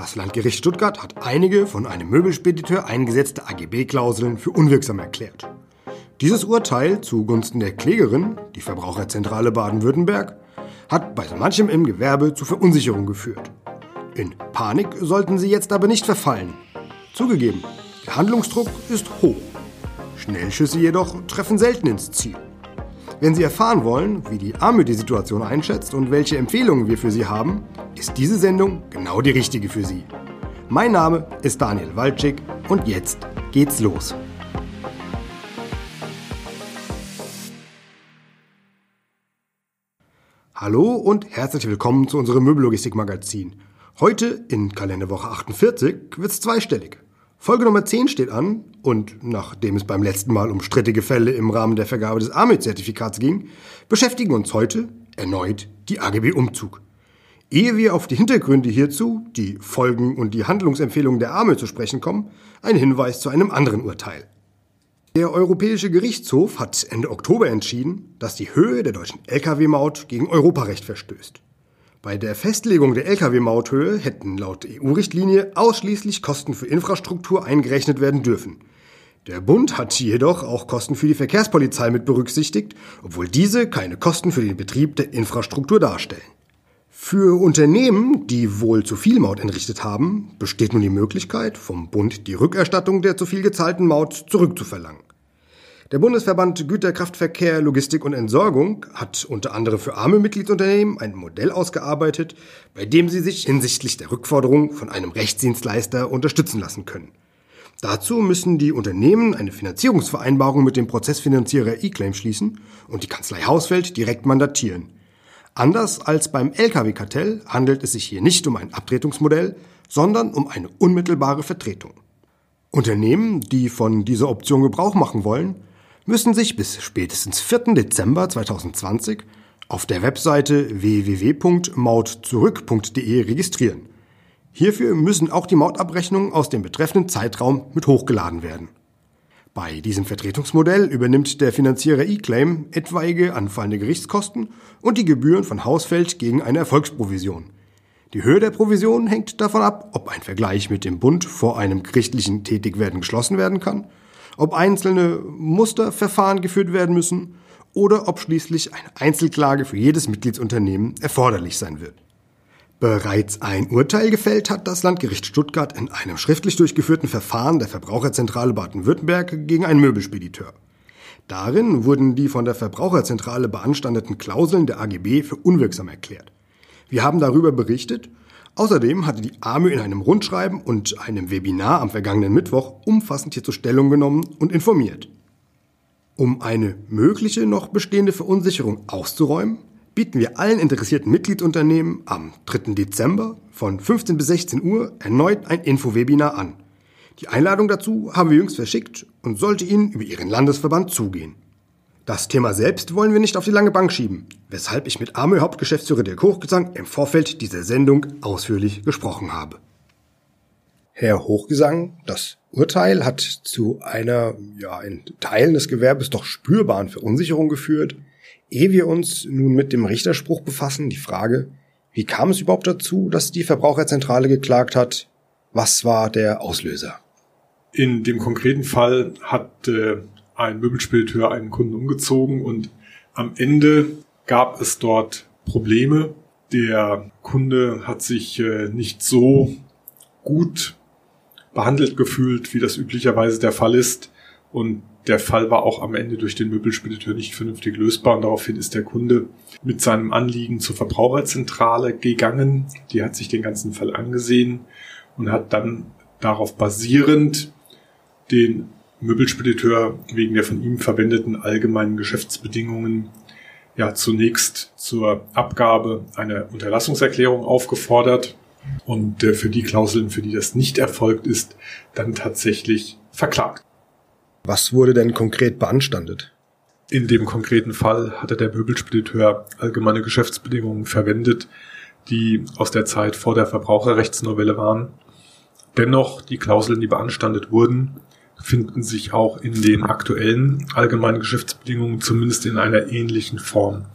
Das Landgericht Stuttgart hat einige von einem Möbelspediteur eingesetzte AGB-Klauseln für unwirksam erklärt. Dieses Urteil zugunsten der Klägerin, die Verbraucherzentrale Baden-Württemberg, hat bei so manchem im Gewerbe zu Verunsicherung geführt. In Panik sollten Sie jetzt aber nicht verfallen. Zugegeben, der Handlungsdruck ist hoch. Schnellschüsse jedoch treffen selten ins Ziel. Wenn Sie erfahren wollen, wie die Arme die Situation einschätzt und welche Empfehlungen wir für Sie haben, ist diese Sendung genau die richtige für Sie. Mein Name ist Daniel Walczyk und jetzt geht's los. Hallo und herzlich willkommen zu unserem Möbellogistik-Magazin. Heute in Kalenderwoche 48 wird's zweistellig. Folge Nummer 10 steht an und nachdem es beim letzten Mal um strittige Fälle im Rahmen der Vergabe des AME-Zertifikats ging, beschäftigen uns heute erneut die AGB Umzug. Ehe wir auf die Hintergründe hierzu, die Folgen und die Handlungsempfehlungen der AME zu sprechen kommen, ein Hinweis zu einem anderen Urteil. Der Europäische Gerichtshof hat Ende Oktober entschieden, dass die Höhe der deutschen Lkw-Maut gegen Europarecht verstößt. Bei der Festlegung der Lkw-Mauthöhe hätten laut EU-Richtlinie ausschließlich Kosten für Infrastruktur eingerechnet werden dürfen. Der Bund hat jedoch auch Kosten für die Verkehrspolizei mit berücksichtigt, obwohl diese keine Kosten für den Betrieb der Infrastruktur darstellen. Für Unternehmen, die wohl zu viel Maut entrichtet haben, besteht nun die Möglichkeit, vom Bund die Rückerstattung der zu viel gezahlten Maut zurückzuverlangen. Der Bundesverband Güterkraftverkehr, Logistik und Entsorgung hat unter anderem für arme Mitgliedsunternehmen ein Modell ausgearbeitet, bei dem sie sich hinsichtlich der Rückforderung von einem Rechtsdienstleister unterstützen lassen können. Dazu müssen die Unternehmen eine Finanzierungsvereinbarung mit dem Prozessfinanzierer eClaim schließen und die Kanzlei Hausfeld direkt mandatieren. Anders als beim Lkw-Kartell handelt es sich hier nicht um ein Abtretungsmodell, sondern um eine unmittelbare Vertretung. Unternehmen, die von dieser Option Gebrauch machen wollen, müssen sich bis spätestens 4. Dezember 2020 auf der Webseite www.mautzurück.de registrieren. Hierfür müssen auch die Mautabrechnungen aus dem betreffenden Zeitraum mit hochgeladen werden. Bei diesem Vertretungsmodell übernimmt der Finanzierer eClaim etwaige anfallende Gerichtskosten und die Gebühren von Hausfeld gegen eine Erfolgsprovision. Die Höhe der Provision hängt davon ab, ob ein Vergleich mit dem Bund vor einem gerichtlichen Tätigwerden geschlossen werden kann ob einzelne Musterverfahren geführt werden müssen oder ob schließlich eine Einzelklage für jedes Mitgliedsunternehmen erforderlich sein wird. Bereits ein Urteil gefällt hat das Landgericht Stuttgart in einem schriftlich durchgeführten Verfahren der Verbraucherzentrale Baden-Württemberg gegen einen Möbelspediteur. Darin wurden die von der Verbraucherzentrale beanstandeten Klauseln der AGB für unwirksam erklärt. Wir haben darüber berichtet Außerdem hatte die AMÖ in einem Rundschreiben und einem Webinar am vergangenen Mittwoch umfassend hierzu Stellung genommen und informiert. Um eine mögliche noch bestehende Verunsicherung auszuräumen, bieten wir allen interessierten Mitgliedsunternehmen am 3. Dezember von 15 bis 16 Uhr erneut ein Infowebinar an. Die Einladung dazu haben wir jüngst verschickt und sollte Ihnen über Ihren Landesverband zugehen. Das Thema selbst wollen wir nicht auf die lange Bank schieben, weshalb ich mit AMÖ Hauptgeschäftsführer Dirk Hochgesang im Vorfeld dieser Sendung ausführlich gesprochen habe. Herr Hochgesang, das Urteil hat zu einer, ja, in Teilen des Gewerbes doch spürbaren Verunsicherung geführt. Ehe wir uns nun mit dem Richterspruch befassen, die Frage, wie kam es überhaupt dazu, dass die Verbraucherzentrale geklagt hat? Was war der Auslöser? In dem konkreten Fall hat äh, ein Möbelspediteur einen Kunden umgezogen und am Ende gab es dort Probleme. Der Kunde hat sich äh, nicht so gut behandelt gefühlt, wie das üblicherweise der Fall ist. Und der Fall war auch am Ende durch den Möbelspediteur nicht vernünftig lösbar. Und daraufhin ist der Kunde mit seinem Anliegen zur Verbraucherzentrale gegangen. Die hat sich den ganzen Fall angesehen und hat dann darauf basierend den Möbelspediteur wegen der von ihm verwendeten allgemeinen Geschäftsbedingungen ja zunächst zur Abgabe einer Unterlassungserklärung aufgefordert und äh, für die Klauseln, für die das nicht erfolgt ist, dann tatsächlich verklagt. Was wurde denn konkret beanstandet? In dem konkreten Fall hatte der Möbelspediteur allgemeine Geschäftsbedingungen verwendet, die aus der Zeit vor der Verbraucherrechtsnovelle waren. Dennoch die Klauseln, die beanstandet wurden, finden sich auch in den aktuellen allgemeinen Geschäftsbedingungen zumindest in einer ähnlichen Form.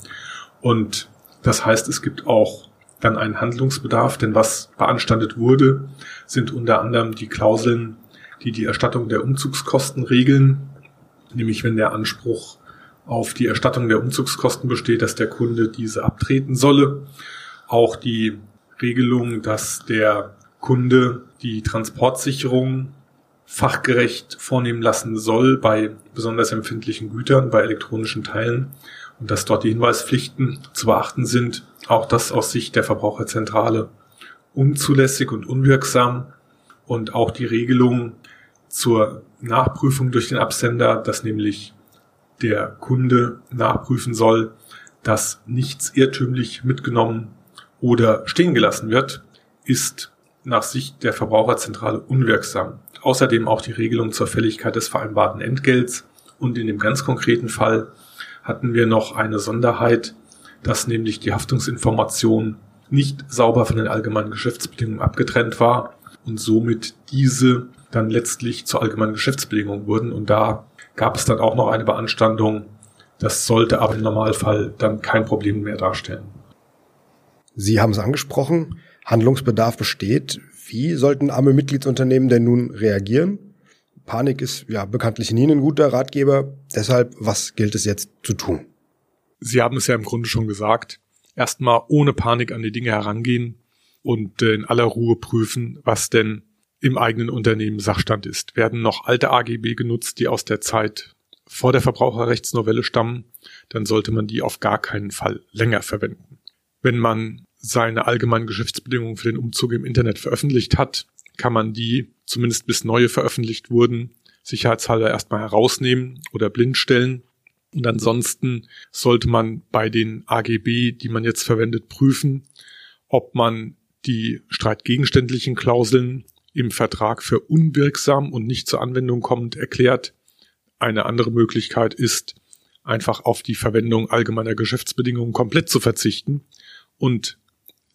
Und das heißt, es gibt auch dann einen Handlungsbedarf, denn was beanstandet wurde, sind unter anderem die Klauseln, die die Erstattung der Umzugskosten regeln, nämlich wenn der Anspruch auf die Erstattung der Umzugskosten besteht, dass der Kunde diese abtreten solle. Auch die Regelung, dass der Kunde die Transportsicherung fachgerecht vornehmen lassen soll bei besonders empfindlichen Gütern, bei elektronischen Teilen und dass dort die Hinweispflichten zu beachten sind. Auch das aus Sicht der Verbraucherzentrale unzulässig und unwirksam und auch die Regelung zur Nachprüfung durch den Absender, dass nämlich der Kunde nachprüfen soll, dass nichts irrtümlich mitgenommen oder stehen gelassen wird, ist nach Sicht der Verbraucherzentrale unwirksam. Außerdem auch die Regelung zur Fälligkeit des vereinbarten Entgelts und in dem ganz konkreten Fall hatten wir noch eine Sonderheit, dass nämlich die Haftungsinformation nicht sauber von den allgemeinen Geschäftsbedingungen abgetrennt war und somit diese dann letztlich zur allgemeinen Geschäftsbedingung wurden und da gab es dann auch noch eine Beanstandung. Das sollte aber im Normalfall dann kein Problem mehr darstellen. Sie haben es angesprochen, Handlungsbedarf besteht. Wie sollten arme Mitgliedsunternehmen denn nun reagieren? Panik ist ja bekanntlich nie ein guter Ratgeber. Deshalb, was gilt es jetzt zu tun? Sie haben es ja im Grunde schon gesagt. Erstmal ohne Panik an die Dinge herangehen und in aller Ruhe prüfen, was denn im eigenen Unternehmen Sachstand ist. Werden noch alte AGB genutzt, die aus der Zeit vor der Verbraucherrechtsnovelle stammen, dann sollte man die auf gar keinen Fall länger verwenden. Wenn man seine allgemeinen Geschäftsbedingungen für den Umzug im Internet veröffentlicht hat, kann man die, zumindest bis neue veröffentlicht wurden, sicherheitshalber erstmal herausnehmen oder blind stellen. Und ansonsten sollte man bei den AGB, die man jetzt verwendet, prüfen, ob man die streitgegenständlichen Klauseln im Vertrag für unwirksam und nicht zur Anwendung kommend erklärt. Eine andere Möglichkeit ist, einfach auf die Verwendung allgemeiner Geschäftsbedingungen komplett zu verzichten und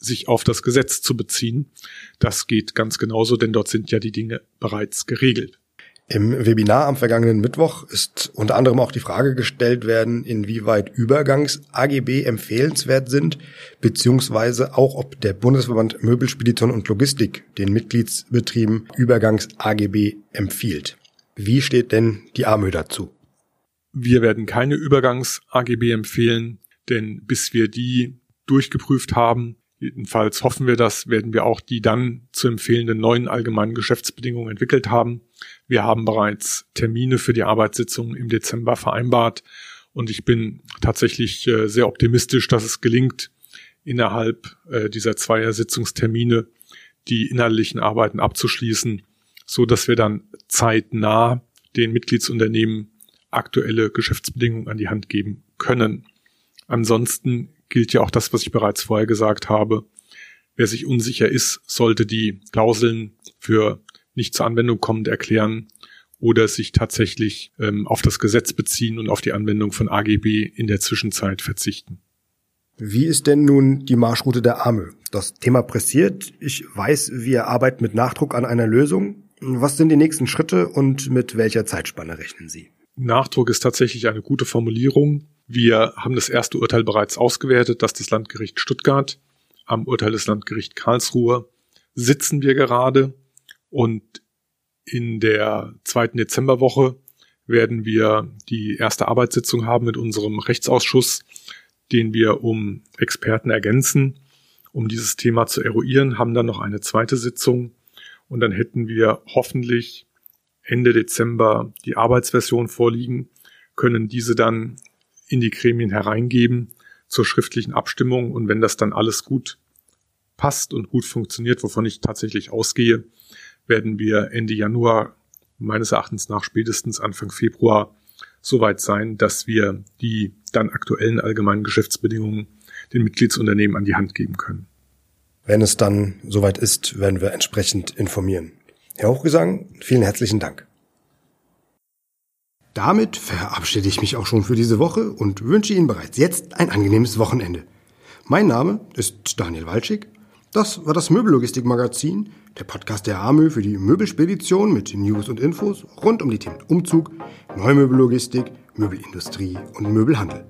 sich auf das Gesetz zu beziehen. Das geht ganz genauso, denn dort sind ja die Dinge bereits geregelt. Im Webinar am vergangenen Mittwoch ist unter anderem auch die Frage gestellt werden, inwieweit Übergangs-AGB empfehlenswert sind, beziehungsweise auch ob der Bundesverband Möbelspedition und Logistik den Mitgliedsbetrieben Übergangs-AGB empfiehlt. Wie steht denn die AMÖ dazu? Wir werden keine Übergangs-AGB empfehlen, denn bis wir die durchgeprüft haben, jedenfalls hoffen wir das, werden wir auch die dann zu empfehlenden neuen allgemeinen Geschäftsbedingungen entwickelt haben. Wir haben bereits Termine für die Arbeitssitzung im Dezember vereinbart und ich bin tatsächlich äh, sehr optimistisch, dass es gelingt, innerhalb äh, dieser zweier Sitzungstermine die inhaltlichen Arbeiten abzuschließen, so dass wir dann zeitnah den Mitgliedsunternehmen aktuelle Geschäftsbedingungen an die Hand geben können. Ansonsten gilt ja auch das, was ich bereits vorher gesagt habe. Wer sich unsicher ist, sollte die Klauseln für nicht zur Anwendung kommend erklären oder sich tatsächlich ähm, auf das Gesetz beziehen und auf die Anwendung von AGB in der Zwischenzeit verzichten. Wie ist denn nun die Marschroute der Arme? Das Thema pressiert. Ich weiß, wir arbeiten mit Nachdruck an einer Lösung. Was sind die nächsten Schritte und mit welcher Zeitspanne rechnen Sie? Nachdruck ist tatsächlich eine gute Formulierung. Wir haben das erste Urteil bereits ausgewertet, das Landgericht Stuttgart. Am Urteil des Landgericht Karlsruhe sitzen wir gerade. Und in der zweiten Dezemberwoche werden wir die erste Arbeitssitzung haben mit unserem Rechtsausschuss, den wir um Experten ergänzen, um dieses Thema zu eruieren, haben dann noch eine zweite Sitzung und dann hätten wir hoffentlich Ende Dezember die Arbeitsversion vorliegen, können diese dann in die Gremien hereingeben zur schriftlichen Abstimmung und wenn das dann alles gut passt und gut funktioniert, wovon ich tatsächlich ausgehe, werden wir Ende Januar, meines Erachtens nach spätestens Anfang Februar, soweit sein, dass wir die dann aktuellen allgemeinen Geschäftsbedingungen den Mitgliedsunternehmen an die Hand geben können. Wenn es dann soweit ist, werden wir entsprechend informieren. Herr Hochgesang, vielen herzlichen Dank. Damit verabschiede ich mich auch schon für diese Woche und wünsche Ihnen bereits jetzt ein angenehmes Wochenende. Mein Name ist Daniel Walschick das war das Möbellogistik-Magazin, der Podcast der AMÖ für die Möbelspedition mit News und Infos rund um die Themen Umzug, Neumöbellogistik, Möbelindustrie und Möbelhandel.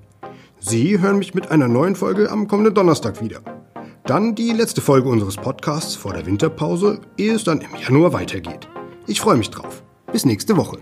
Sie hören mich mit einer neuen Folge am kommenden Donnerstag wieder. Dann die letzte Folge unseres Podcasts vor der Winterpause, ehe es dann im Januar weitergeht. Ich freue mich drauf. Bis nächste Woche.